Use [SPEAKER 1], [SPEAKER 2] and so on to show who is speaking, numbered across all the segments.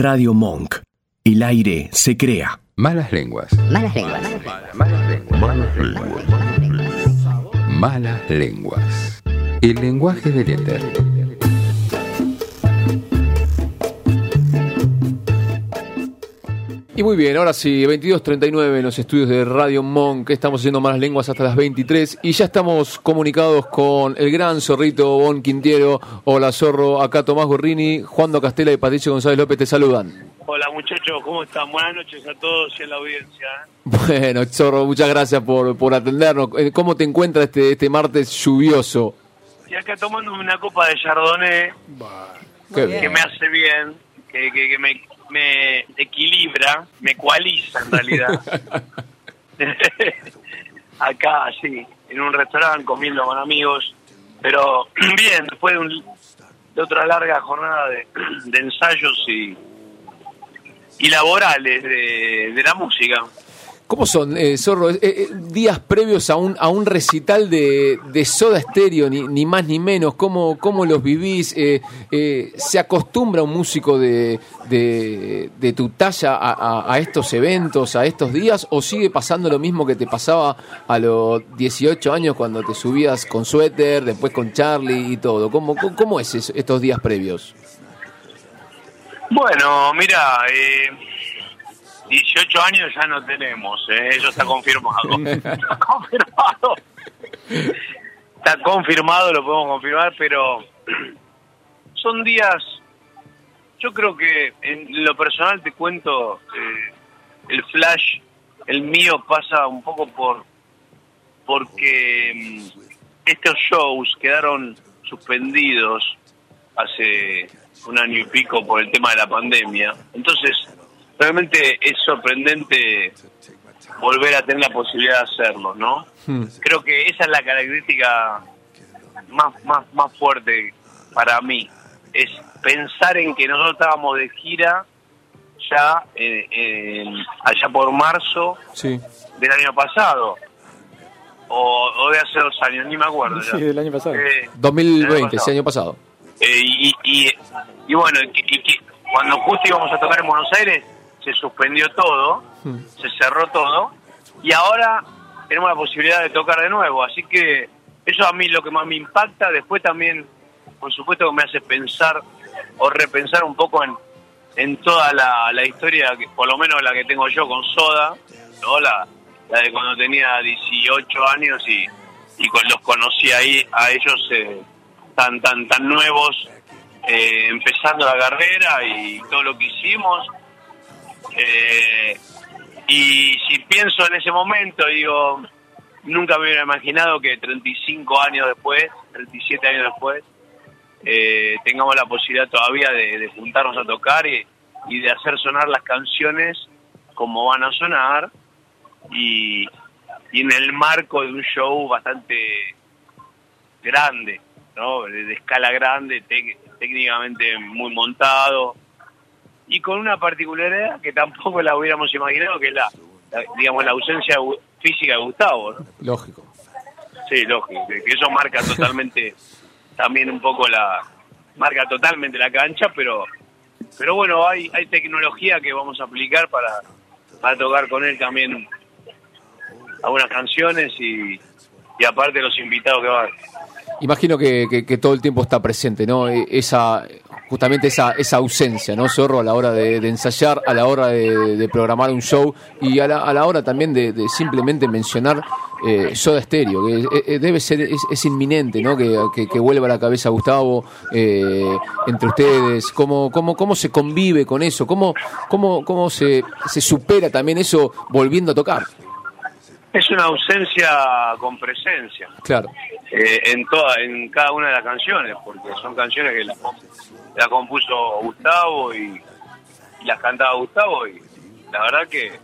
[SPEAKER 1] Radio Monk. El aire se crea.
[SPEAKER 2] Malas lenguas.
[SPEAKER 3] Malas lenguas.
[SPEAKER 2] Malas lenguas. Malas lenguas. Malas lenguas. El lenguaje del éter.
[SPEAKER 4] Y muy bien, ahora sí, 22.39 en los estudios de Radio Monk, estamos haciendo malas lenguas hasta las 23 y ya estamos comunicados con el gran zorrito Bon Quintiero. Hola zorro, acá Tomás Gorrini, Juan Do Castela y Patricio González López te saludan.
[SPEAKER 5] Hola muchachos, ¿cómo están? Buenas noches a todos y a la audiencia.
[SPEAKER 4] Bueno, zorro, muchas gracias por, por atendernos. Eh, ¿Cómo te encuentras este, este martes lluvioso?
[SPEAKER 5] Y acá tomándome una copa de Chardonnay
[SPEAKER 4] bien.
[SPEAKER 5] que me hace bien, que, que, que me, me equilibra, me ecualiza en realidad. acá, sí, en un restaurante comiendo con amigos, pero bien, después de, un- de otra larga jornada de, de ensayos y, y laborales de, de la música.
[SPEAKER 4] ¿Cómo son, eh, Zorro, eh, eh, días previos a un, a un recital de, de Soda Stereo, ni, ni más ni menos? ¿Cómo, cómo los vivís? Eh, ¿Se acostumbra un músico de, de, tu talla a, a- estos eventos, a estos días? ¿O sigue pasando lo mismo que te pasaba a los 18 años cuando te subías con suéter, después con Charlie y todo? ¿Cómo, cómo, es estos días previos?
[SPEAKER 5] Bueno, mira, eh, 18 años ya no tenemos, eh, eso está confirmado. está confirmado. Está confirmado, lo podemos confirmar, pero son días, yo creo que en lo personal te cuento, eh, el flash, el mío pasa un poco por, porque mm, estos shows quedaron suspendidos hace un año y pico por el tema de la pandemia. Entonces, realmente es sorprendente volver a tener la posibilidad de hacerlo, ¿no?
[SPEAKER 4] Hmm.
[SPEAKER 5] Creo que esa es la característica más, más, más fuerte para mí. Es pensar en que nosotros estábamos de gira ya eh, en- allá por marzo
[SPEAKER 4] Sí,
[SPEAKER 5] del año pasado. O, o de hace dos años, ni me acuerdo ya.
[SPEAKER 4] del año pasado.
[SPEAKER 5] Eh,
[SPEAKER 4] 2020,
[SPEAKER 5] pasado.
[SPEAKER 4] ese año pasado.
[SPEAKER 5] eh, y, y, y bueno, y y que cuando justo íbamos a tocar en Buenos Aires, se suspendió todo,
[SPEAKER 4] Hmm.
[SPEAKER 5] se cerró todo, y ahora tenemos la posibilidad de tocar de nuevo. Así que eso a mí lo que más me impacta. Después también, por supuesto, que me hace pensar o repensar un poco en, en toda la, la historia, que, por lo menos la que tengo yo con Soda, ¿no? la, la de cuando tenía 18 años y, y con- los conocí ahí a ellos eh, tan tan tan nuevos eh, empezando la carrera y todo lo que hicimos Eh, y si pienso en ese momento digo nunca me hubiera imaginado que 35 años después 37 años después eh, tengamos la posibilidad todavía de, de juntarnos a tocar y, y de hacer sonar las canciones como van a sonar y, y en el marco de un show bastante grande, ¿no? De, escala grande, técnicamente muy montado y con una particularidad que tampoco la hubiéramos imaginado, que es la, la- digamos, la ausencia física de Gustavo, ¿no?
[SPEAKER 4] Lógico.
[SPEAKER 5] Sí, lógico, que eso marca totalmente también un poco la marca totalmente la cancha, pero pero bueno, hay hay tecnología que vamos a aplicar para para tocar con él también algunas canciones y y aparte los invitados que van.
[SPEAKER 4] Imagino que, que- que todo el tiempo está presente, ¿no? E- Esa, justamente esa, esa ausencia, ¿no, Zorro? A la hora de, ensayar, a la hora de, programar un show y a la, a la hora también de, simplemente mencionar eh, Soda Stereo, que eh, eh, debe ser, es, es inminente, ¿no? Que, que, que vuelva a la cabeza Gustavo eh, entre ustedes. ¿Cómo, cómo, ¿Cómo se convive con eso? ¿Cómo, cómo, cómo se, se supera también eso volviendo a tocar?
[SPEAKER 5] Es una ausencia con presencia.
[SPEAKER 4] Claro.
[SPEAKER 5] eh, en toda en cada una de las canciones porque son canciones que la, la compuso Gustavo y, y las cantaba Gustavo y la verdad que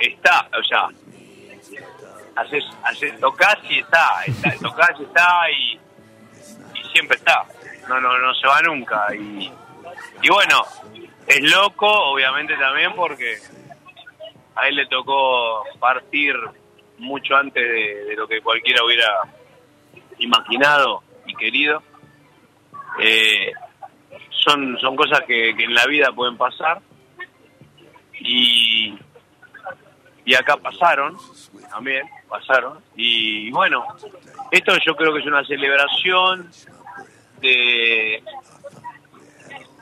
[SPEAKER 5] está o sea haces, haces tocas y está, está tocas y está y, y siempre está no no no se va nunca y, y bueno es loco obviamente también porque a él le tocó partir mucho antes de, lo que cualquiera hubiera imaginado y querido. Eh, son, son cosas que, que en la vida pueden pasar y, y acá pasaron, también pasaron. Y bueno, esto yo creo que es una celebración de,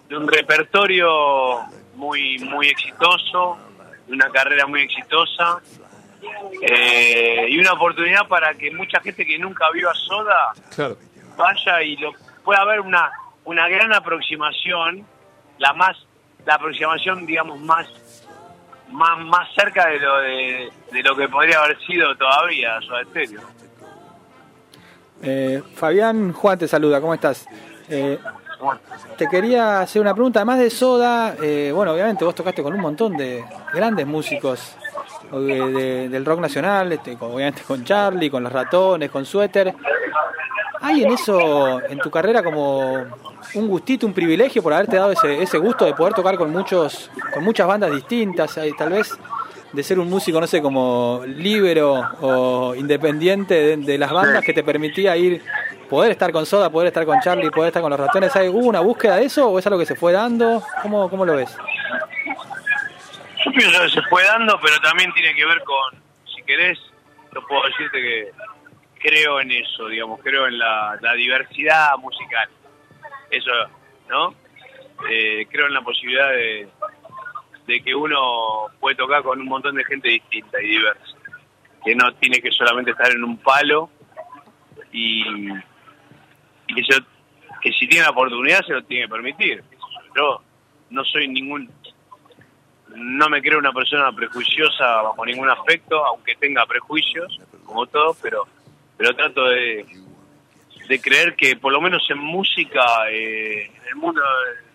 [SPEAKER 5] de un repertorio muy, muy exitoso, una carrera muy exitosa. eh, y una oportunidad para que mucha gente que nunca vio a Soda
[SPEAKER 4] Claro.
[SPEAKER 5] vaya y lo pueda haber una una gran aproximación la más la aproximación digamos más más más cerca de lo de, de lo que podría haber sido todavía Soda Stereo.
[SPEAKER 3] Eh, Fabián Juan te saluda, ¿cómo estás? Eh, te quería hacer una pregunta, además de Soda, eh, bueno, obviamente vos tocaste con un montón de grandes músicos de- del rock nacional, este, obviamente con Charlie, con Los Ratones, con Suéter. ¿Hay en eso, en tu carrera, como un gustito, un privilegio por haberte dado ese, ese gusto de poder tocar con muchos con muchas bandas distintas? Tal vez de ser un músico, no sé, como libero o independiente de, de las bandas que te permitía ir, poder estar con Soda, poder estar con Charlie, poder estar con los ratones. ¿Hay, ¿Hubo una búsqueda de eso o es algo que se fue dando? ¿Cómo, cómo lo ves?
[SPEAKER 5] yo pienso que se fue dando, pero también tiene que ver con, si querés, yo puedo decirte que creo en eso, digamos, creo en la, diversidad musical. Eso, ¿no? Eh, creo en la posibilidad de, de que uno puede tocar con un montón de gente distinta y diversa, que no tiene que solamente estar en un palo y que, se- que si tiene la oportunidad se lo tiene que permitir. Yo no soy ningún no me creo una persona prejuiciosa bajo ningún aspecto, aunque tenga prejuicios, como todos, pero pero trato de, de creer que por lo menos en música, eh, en el mundo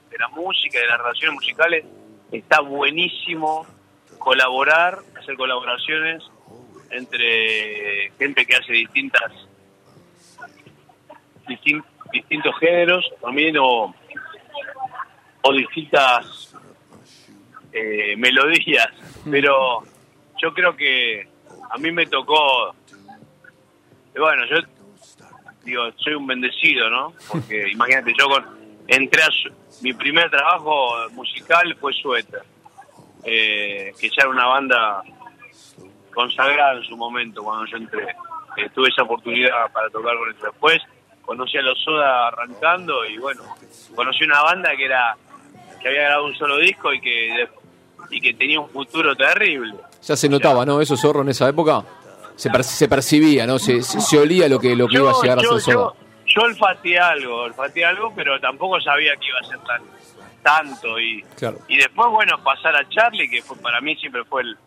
[SPEAKER 5] de, la música, de las relaciones musicales, está buenísimo colaborar, hacer colaboraciones entre gente que hace distintas distin- distintos géneros también o, o distintas eh, melodías, pero yo creo que a mí me tocó, bueno, yo digo, soy un bendecido, ¿no? Porque imagínate, yo con, entré a su- mi primer trabajo musical fue Suéter, eh, que ya era una banda consagrada en su momento cuando yo entré. Eh, tuve esa oportunidad para tocar con ellos. Después conocí a los Soda arrancando y bueno, conocí una banda que era que había grabado un solo disco y que y que tenía un futuro terrible.
[SPEAKER 4] Ya se notaba, ¿no? Eso zorro en esa época. Se, per- se percibía, ¿no? Se, se, se olía lo que, lo que iba a llegar a ser Soda.
[SPEAKER 5] yo, yo olfateé algo, olfateé algo, pero tampoco sabía que iba a ser tan tanto y
[SPEAKER 4] Claro.
[SPEAKER 5] y después bueno pasar a Charlie que fue para mí siempre fue el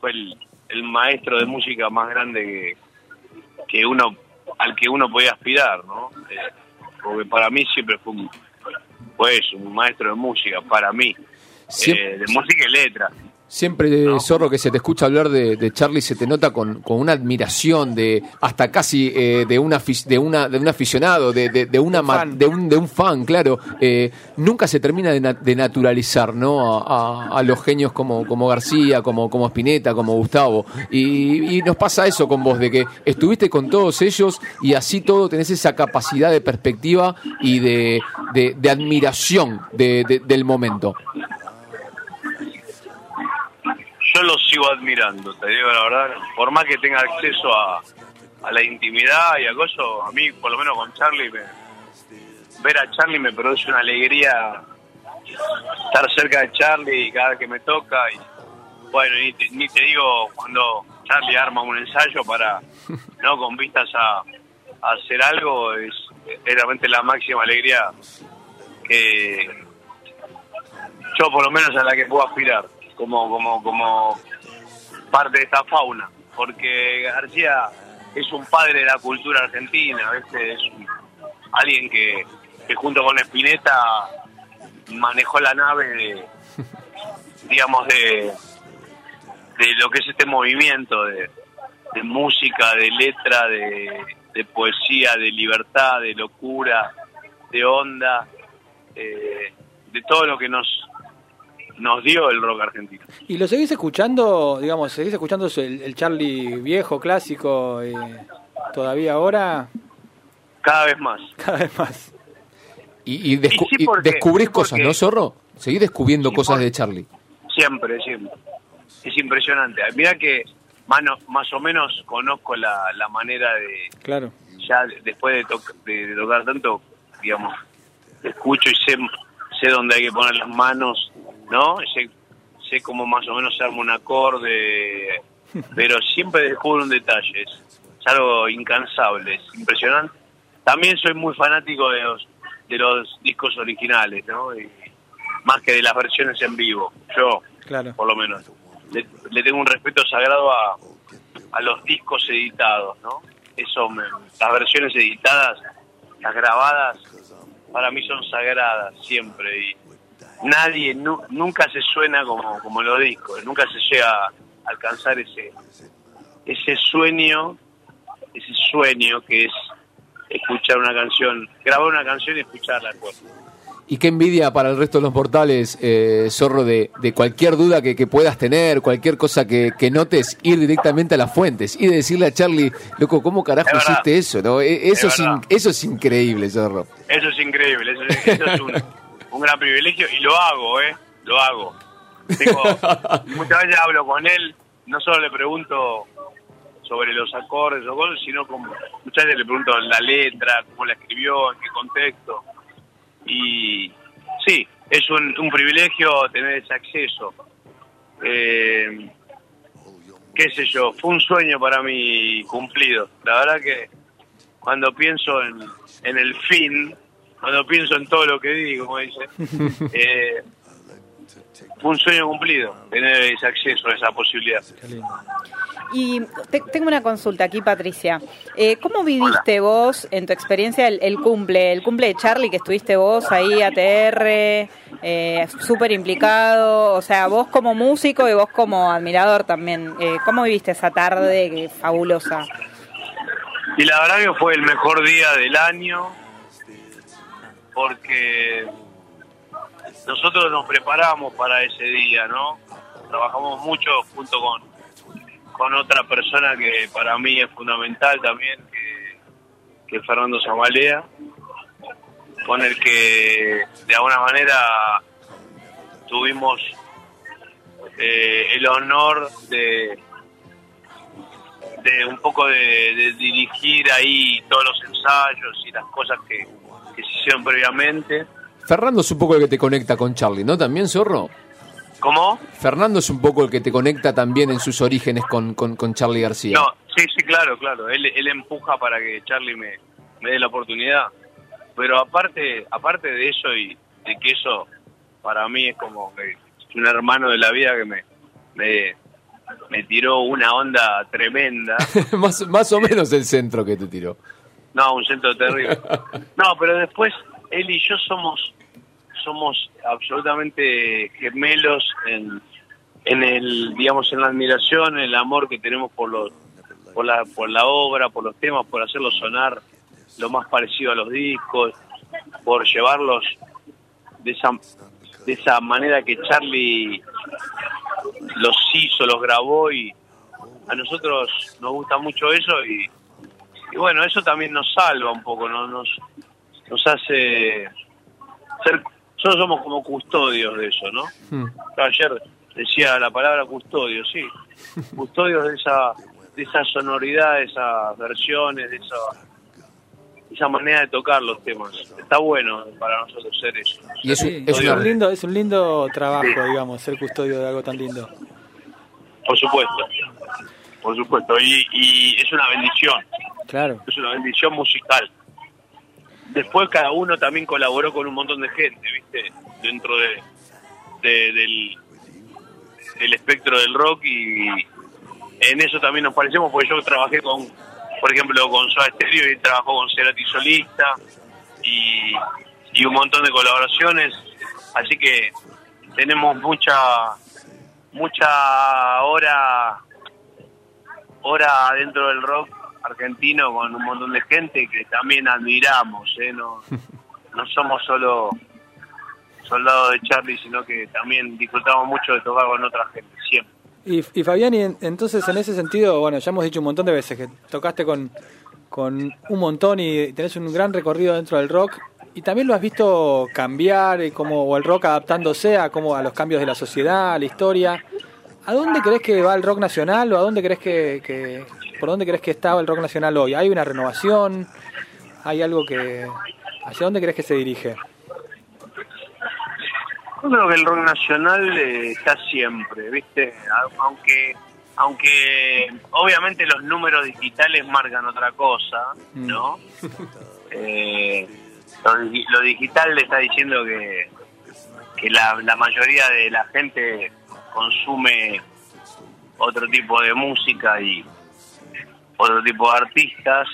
[SPEAKER 5] fue el, el maestro de música más grande que, que uno al que uno podía aspirar, ¿no? Eh, porque para mí siempre fue un, fue eso, un maestro de música para mí, eh, de música y letra.
[SPEAKER 4] Siempre, Zorro, que se te escucha hablar de, de Charlie, se te nota con, con una admiración, de hasta casi eh, de, una, de, una, de un aficionado, de, de, de una
[SPEAKER 3] fan.
[SPEAKER 4] de, un, de un fan, claro. Eh, nunca se termina de, na- de naturalizar ¿no? a, a- a los genios como, como García, como, como Spinetta, como Gustavo. Y, y nos pasa eso con vos, de que estuviste con todos ellos y así todo tenés esa capacidad de perspectiva y de, de, admiración de- de- del momento.
[SPEAKER 5] Yo lo sigo admirando, te digo la verdad. Por más que tenga acceso a, a la intimidad y a cosas, a mí, por lo menos con Charlie, me- ver a Charlie me produce una alegría estar cerca de Charlie cada vez que me toca. Y bueno, ni te, ni te digo cuando Charlie arma un ensayo para, no con vistas a, hacer algo, es realmente la máxima alegría que yo por lo menos a la que puedo aspirar como como como parte de esta fauna porque García es un padre de la cultura argentina ¿viste? es un- alguien que, junto con Spinetta manejó la nave de digamos de de lo que es este movimiento de, música de letra de, de poesía de libertad de locura de onda eh, de todo lo que nos nos dio el rock argentino.
[SPEAKER 3] ¿Y lo seguís escuchando, digamos, seguís escuchando el, el Charlie viejo, clásico, eh, todavía ahora?
[SPEAKER 5] Cada vez más.
[SPEAKER 3] Cada vez más.
[SPEAKER 4] Y, y, descu-
[SPEAKER 5] Y sí,
[SPEAKER 4] y
[SPEAKER 5] porque-
[SPEAKER 4] descubrís
[SPEAKER 5] sí,
[SPEAKER 4] cosas, ¿no, Zorro? Seguís descubriendo
[SPEAKER 5] Sí,
[SPEAKER 4] cosas de Charlie.
[SPEAKER 5] Siempre, siempre. Es impresionante. Mira que mano, más o menos conozco la, la manera de,
[SPEAKER 3] Claro.
[SPEAKER 5] ya de- después de, de- de tocar tanto, digamos, escucho y sé, sé dónde hay que poner las manos, ¿no? Sé, sé cómo más o menos se arma un acorde, pero siempre descubro un detalle, es, es algo incansable, es impresionante. También soy muy fanático de los, de los discos originales, ¿no? Y más que de las versiones en vivo, yo,
[SPEAKER 3] Claro.
[SPEAKER 5] por lo menos. Le, le tengo un respeto sagrado a, a los discos editados, ¿no? Eso, me- las versiones editadas, las grabadas, para mí son sagradas siempre y nadie, nu- nunca se suena como, como los discos, nunca se llega a alcanzar ese, ese sueño, ese sueño que es escuchar una canción, grabar una canción y escucharla después.
[SPEAKER 4] Y qué envidia para el resto de los mortales, eh, Zorro, de, de cualquier duda que, que puedas tener, cualquier cosa que, que notes, ir directamente a las fuentes y decirle a Charlie, loco, ¿cómo carajo
[SPEAKER 5] Es
[SPEAKER 4] hiciste eso? ¿no? E- Eso,
[SPEAKER 5] Es
[SPEAKER 4] es in- eso es increíble, Zorro.
[SPEAKER 5] Eso es increíble, eso es, eso es un, un gran privilegio y lo hago, ¿eh? Lo hago. Tengo, muchas veces hablo con él, no solo le pregunto sobre los acordes o cosas, sino como muchas veces le pregunto la letra, cómo la escribió, en qué contexto. Y sí, es un, un privilegio tener ese acceso. Eh, qué sé yo, fue un sueño para mí cumplido. La verdad que cuando pienso en, en el fin, cuando pienso en todo lo que digo, como dice, eh, fue un sueño cumplido tener ese acceso, esa posibilidad.
[SPEAKER 6] Y te- tengo una consulta aquí, Patricia. Eh, ¿Cómo viviste vos, en tu experiencia, el, el cumple? El cumple de Charlie, que estuviste vos ahí, ATR, eh, súper implicado. O sea, vos como músico y vos como admirador también. Eh, ¿Cómo viviste esa tarde fabulosa?
[SPEAKER 5] Y la verdad que fue el mejor día del año porque nosotros nos preparamos para ese día, ¿no? Trabajamos mucho junto con, con otra persona que para mí es fundamental también, que, es Fernando Zamalea, con el que de alguna manera tuvimos eh, el honor de, de un poco de dirigir ahí todos los ensayos y las cosas que, que se hicieron previamente.
[SPEAKER 4] Fernando es un poco el que te conecta con Charlie, ¿no? También, Zorro.
[SPEAKER 5] ¿Cómo?
[SPEAKER 4] Fernando es un poco el que te conecta también en sus orígenes con, con, con Charlie García.
[SPEAKER 5] No, sí, sí, claro, claro. Él, él empuja para que Charlie me, me dé la oportunidad. Pero aparte, aparte de eso y de que eso para mí es como que es un hermano de la vida que me, me, me tiró una onda tremenda.
[SPEAKER 4] más, más o menos el centro que te tiró.
[SPEAKER 5] No, un centro terrible. No, pero después él y yo somos somos absolutamente gemelos en, en el digamos en la admiración, en el amor que tenemos por los por la por la obra, por los temas, por hacerlos sonar lo más parecido a los discos, por llevarlos de esa de esa manera que Charlie los hizo, los grabó y a nosotros nos gusta mucho eso y y bueno, eso también nos salva un poco, ¿no? nos, nos hace ser, nosotros somos como custodios de eso, ¿no?
[SPEAKER 4] Hmm.
[SPEAKER 5] Ayer decía la palabra custodio, sí, custodios de esa, de esa sonoridad, de esas versiones, de esa, de esa manera de tocar los temas. Está bueno para nosotros ser eso.
[SPEAKER 4] Y es, un- es
[SPEAKER 3] un lindo, es un lindo trabajo, digamos, ser custodio de algo tan lindo.
[SPEAKER 5] Por supuesto, por supuesto, y, y es una bendición.
[SPEAKER 3] Claro.
[SPEAKER 5] es una bendición musical. Después cada uno también colaboró con un montón de gente, ¿viste? Dentro de, de- del, del espectro del rock y en eso también nos parecemos porque yo trabajé con, por ejemplo, con Soda Stereo y trabajó con Cerati Solista y, y un montón de colaboraciones, así que tenemos mucha mucha hora hora dentro del rock argentino con un montón de gente que también admiramos, ¿eh? no, no somos solo soldados de Charlie, sino que también disfrutamos mucho de tocar con otra gente, siempre.
[SPEAKER 3] Y, y Fabián, y en- entonces en ese sentido, bueno, ya hemos dicho un montón de veces que tocaste con, con un montón y tenés un gran recorrido dentro del rock. y también lo has visto cambiar, eh, como, o el rock adaptándose a, como a los cambios de la sociedad, a la historia. ¿A dónde crees que va el rock nacional o a dónde crees que, que, por dónde crees que estaba el rock nacional hoy? ¿Hay una renovación? ¿Hay algo que hacia dónde crees que se dirige?
[SPEAKER 5] Yo creo que el rock nacional eh, está siempre, ¿viste? Aunque aunque obviamente los números digitales marcan otra cosa, ¿no? Eh, lo, digi- lo digital le está diciendo que, que la, la mayoría de la gente consume otro tipo de música y otro tipo de artistas.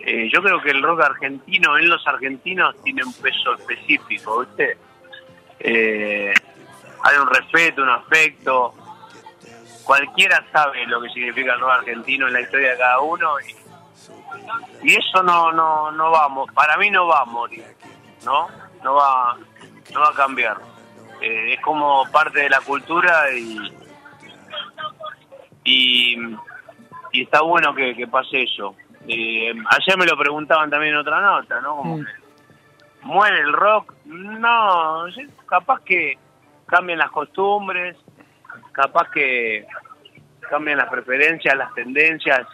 [SPEAKER 5] Eh, yo creo que el rock argentino en los argentinos tiene un peso específico, ¿viste? Eh, hay un respeto, un afecto. Cualquiera sabe lo que significa el rock argentino en la historia de cada uno y, eso no no no vamos, para mí no va a morir, ¿no? No va no va a cambiar. Eh, es como parte de la cultura y y, y está bueno que, que pase eso. Eh, ayer me lo preguntaban también en otra nota, ¿no? Como
[SPEAKER 3] Mm.
[SPEAKER 5] que, ¿Muere el rock? No, capaz que cambian las costumbres, capaz que cambian las preferencias, las tendencias,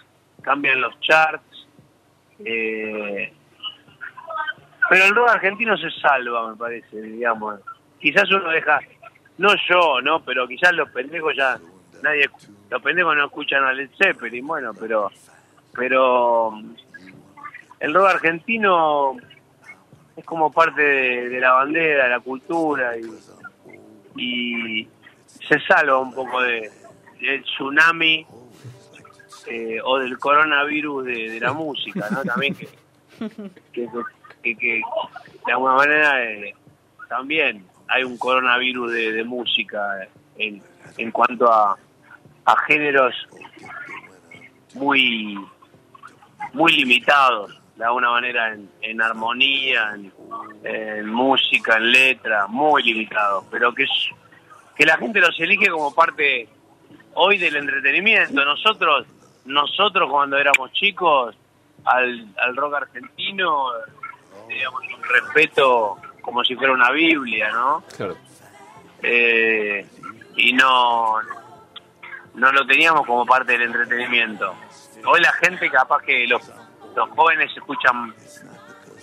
[SPEAKER 5] cambian los charts. eh, pero el rock argentino se salva, me parece, digamos. Quizás uno deja, no yo, no, pero quizás los pendejos ya, nadie, los pendejos no escuchan a Led Zeppelin, bueno, pero, pero el rock argentino es como parte de, la bandera, de la cultura y, y se salva un poco de, del tsunami eh, o del coronavirus de, de la música, ¿no? También que, que, que- que de alguna manera eh, también hay un coronavirus de, de música en, en cuanto a, a géneros muy muy limitados de alguna manera en, en armonía, en, en música, en letra, muy limitados, pero que es, que la gente los elige como parte hoy del entretenimiento. Nosotros, nosotros cuando éramos chicos, al, al rock argentino, digamos, un respeto como si fuera una Biblia, ¿no?
[SPEAKER 4] Claro.
[SPEAKER 5] Eh, y no, no lo teníamos como parte del entretenimiento. Hoy la gente capaz que los, los jóvenes escuchan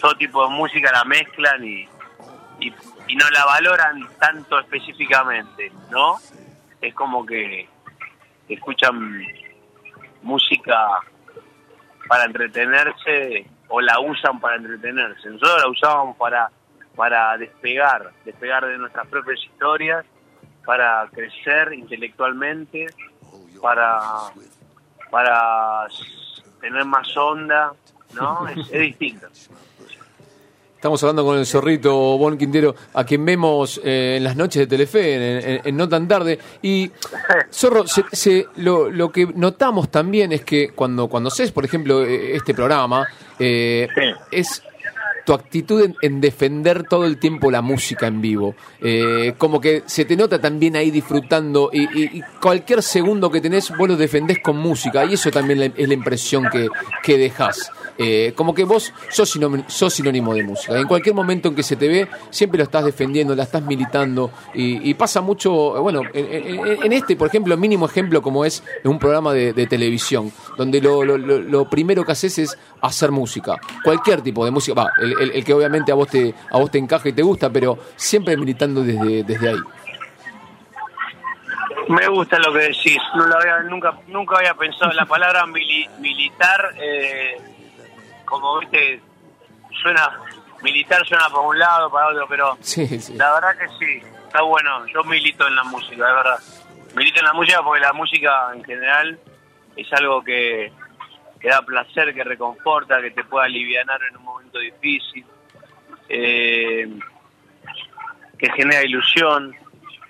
[SPEAKER 5] todo tipo de música, la mezclan y, y, y no la valoran tanto específicamente, ¿no? Es como que escuchan música para entretenerse o la usan para entretenerse. Nosotros la usábamos para, para despegar, despegar de nuestras propias historias, para crecer intelectualmente, para, para tener más onda, ¿no? Es, es distinto.
[SPEAKER 4] Estamos hablando con el zorrito Bon Quintero, a quien vemos eh, en las noches de Telefe, en, en- en No Tan Tarde. Y, Zorro, se- se- lo, lo que notamos también es que cuando, cuando haces, por ejemplo, eh, este programa, eh,
[SPEAKER 5] Sí.
[SPEAKER 4] es tu actitud en, en defender todo el tiempo la música en vivo. Eh, como que se te nota también ahí disfrutando y, y- cualquier segundo que tenés vos lo defendés con música y eso también es la impresión que, que dejás. Eh, como que vos sos sinónimo, sos sinónimo de música. En cualquier momento en que se te ve, siempre lo estás defendiendo, la estás militando y, pasa mucho, eh, bueno, en, este, por ejemplo, mínimo ejemplo como es un programa de, televisión, donde lo, lo- lo- primero que haces es hacer música, cualquier tipo de música, va, el, el- que obviamente a vos te a vos te encaja y te gusta, pero siempre militando desde, desde ahí.
[SPEAKER 5] Me gusta lo que decís. Nunca, nunca había pensado la palabra mili- militar. eh, como viste, suena militar suena para un lado, para otro, pero
[SPEAKER 4] Sí, sí.
[SPEAKER 5] la verdad que sí. Está bueno. Yo milito en la música, de verdad. Milito en la música porque la música en general es algo que, que da placer, que reconforta, que te puede aliviar en un momento difícil, eh, que genera ilusión,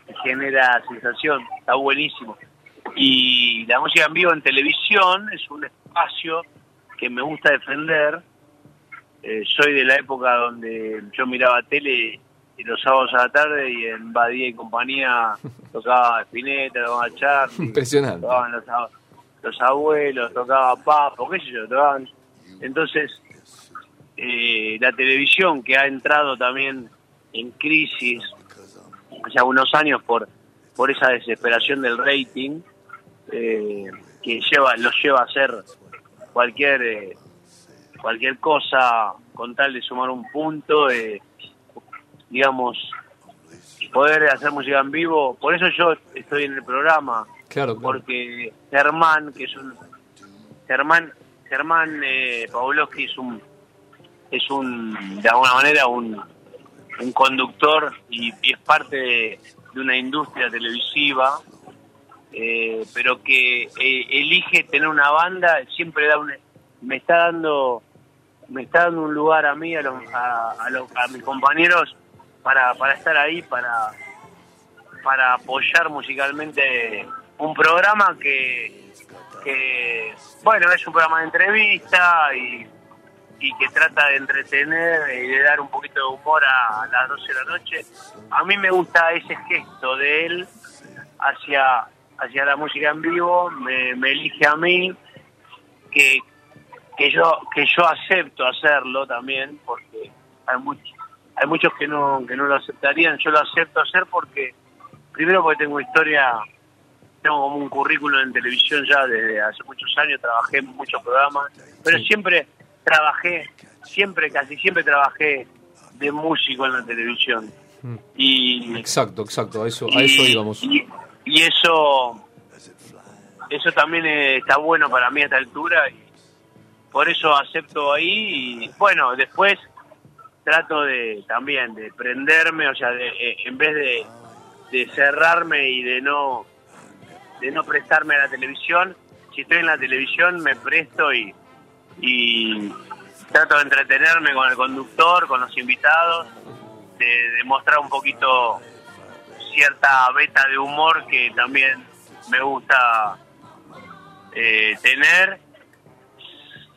[SPEAKER 5] que genera sensación, está buenísimo. Y la música en vivo en televisión es un espacio que me gusta defender. Eh, soy de la época donde yo miraba tele y los sábados a la tarde y en Badía y compañía tocaba Spinetta, tocaba Charlie,
[SPEAKER 4] Impresionante.
[SPEAKER 5] tocaban los, ab- los abuelos, tocaba Papo, qué sé yo, tocaban. Entonces, eh, la televisión que ha entrado también en crisis hace algunos años por por esa desesperación del rating eh, que lleva los lleva a hacer cualquier eh, cualquier cosa con tal de sumar un punto eh, digamos poder hacer música en vivo por eso yo estoy en el programa
[SPEAKER 4] Claro, claro.
[SPEAKER 5] porque Germán que es un Germán Germán eh, Pavlovsky es un es un de alguna manera un un conductor y, y es parte de, de una industria televisiva eh, pero que eh, elige tener una banda siempre da me está dando me está dando un lugar a mí a los, a, a mis compañeros para, para estar ahí para para apoyar musicalmente un programa que, que bueno es un programa de entrevista y, y que trata de entretener y de dar un poquito de humor a, a las 12 de la noche. A mí me gusta ese gesto de él hacia hacia la música en vivo me, me elige a mí que que yo que yo acepto hacerlo también porque hay muchos hay muchos que no que no lo aceptarían. Yo lo acepto hacer porque primero porque tengo historia tengo como un currículum en televisión ya desde hace muchos años trabajé en muchos programas pero siempre trabajé siempre casi siempre trabajé de músico en la televisión. Y
[SPEAKER 4] Exacto, exacto, a eso, a eso íbamos.
[SPEAKER 5] Y, y eso eso también está bueno para mí a esta altura y por eso acepto ahí y bueno, después trato de también de prenderme, o sea, de, eh, en vez de, de cerrarme y de no de no prestarme a la televisión, si estoy en la televisión me presto y, y trato de entretenerme con el conductor, con los invitados, de mostrar un poquito cierta beta de humor que también me gusta eh, tener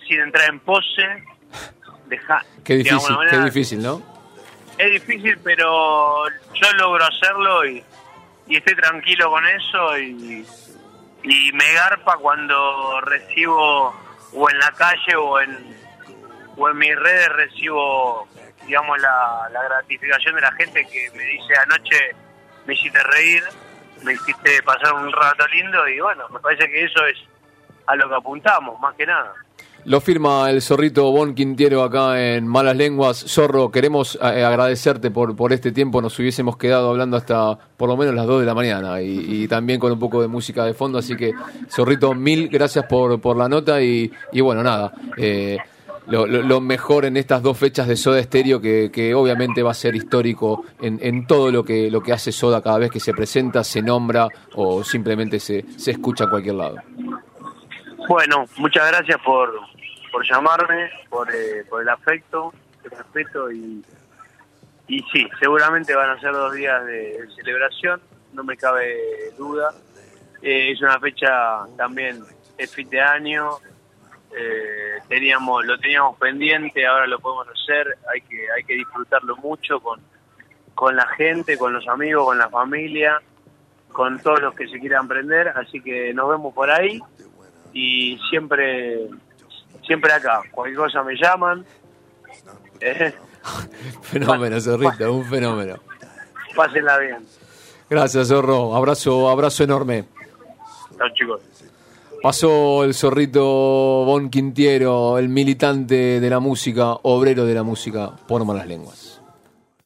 [SPEAKER 5] sin entrar en pose. Deja,
[SPEAKER 4] Qué difícil, qué difícil, ¿no?
[SPEAKER 5] Es difícil, pero yo logro hacerlo y, y estoy tranquilo con eso y, y me garpa cuando recibo o en la calle o en o en mis redes recibo digamos la, la gratificación de la gente que me dice anoche me hiciste reír me hiciste pasar un rato lindo y bueno me parece que eso es a lo que apuntamos más que nada
[SPEAKER 4] Lo firma el zorrito Bon Quintiero acá en Malas Lenguas. Zorro, queremos eh, agradecerte por, por este tiempo. Nos hubiésemos quedado hablando hasta por lo menos las 2 de la mañana y, y también con un poco de música de fondo. Así que, Zorrito, mil gracias por, por la nota y, y bueno, nada. eh, lo, lo- lo mejor en estas dos fechas de Soda Stereo, que, obviamente va a ser histórico en, todo lo que, lo que hace Soda cada vez que se presenta, se nombra o simplemente se, se escucha en cualquier lado.
[SPEAKER 5] Bueno, muchas gracias por, por llamarme, por, eh, por el afecto, el respeto y, y sí, seguramente van a ser dos días de celebración, no me cabe duda. Eh, es una fecha también, es fin de año, eh, teníamos lo teníamos pendiente, ahora lo podemos hacer, hay que hay que disfrutarlo mucho con, con la gente, con los amigos, con la familia, con todos los que se quieran aprender, así que nos vemos por ahí y siempre siempre acá cualquier cosa me llaman eh,
[SPEAKER 4] Fenómeno, Zorrito, un fenómeno.
[SPEAKER 5] pásenla bien
[SPEAKER 4] Gracias, Zorro. Abrazo, abrazo enorme.
[SPEAKER 5] chao chicos
[SPEAKER 4] Pasó el zorrito Bon Quintiero, el militante de la música, obrero de la música, por malas lenguas.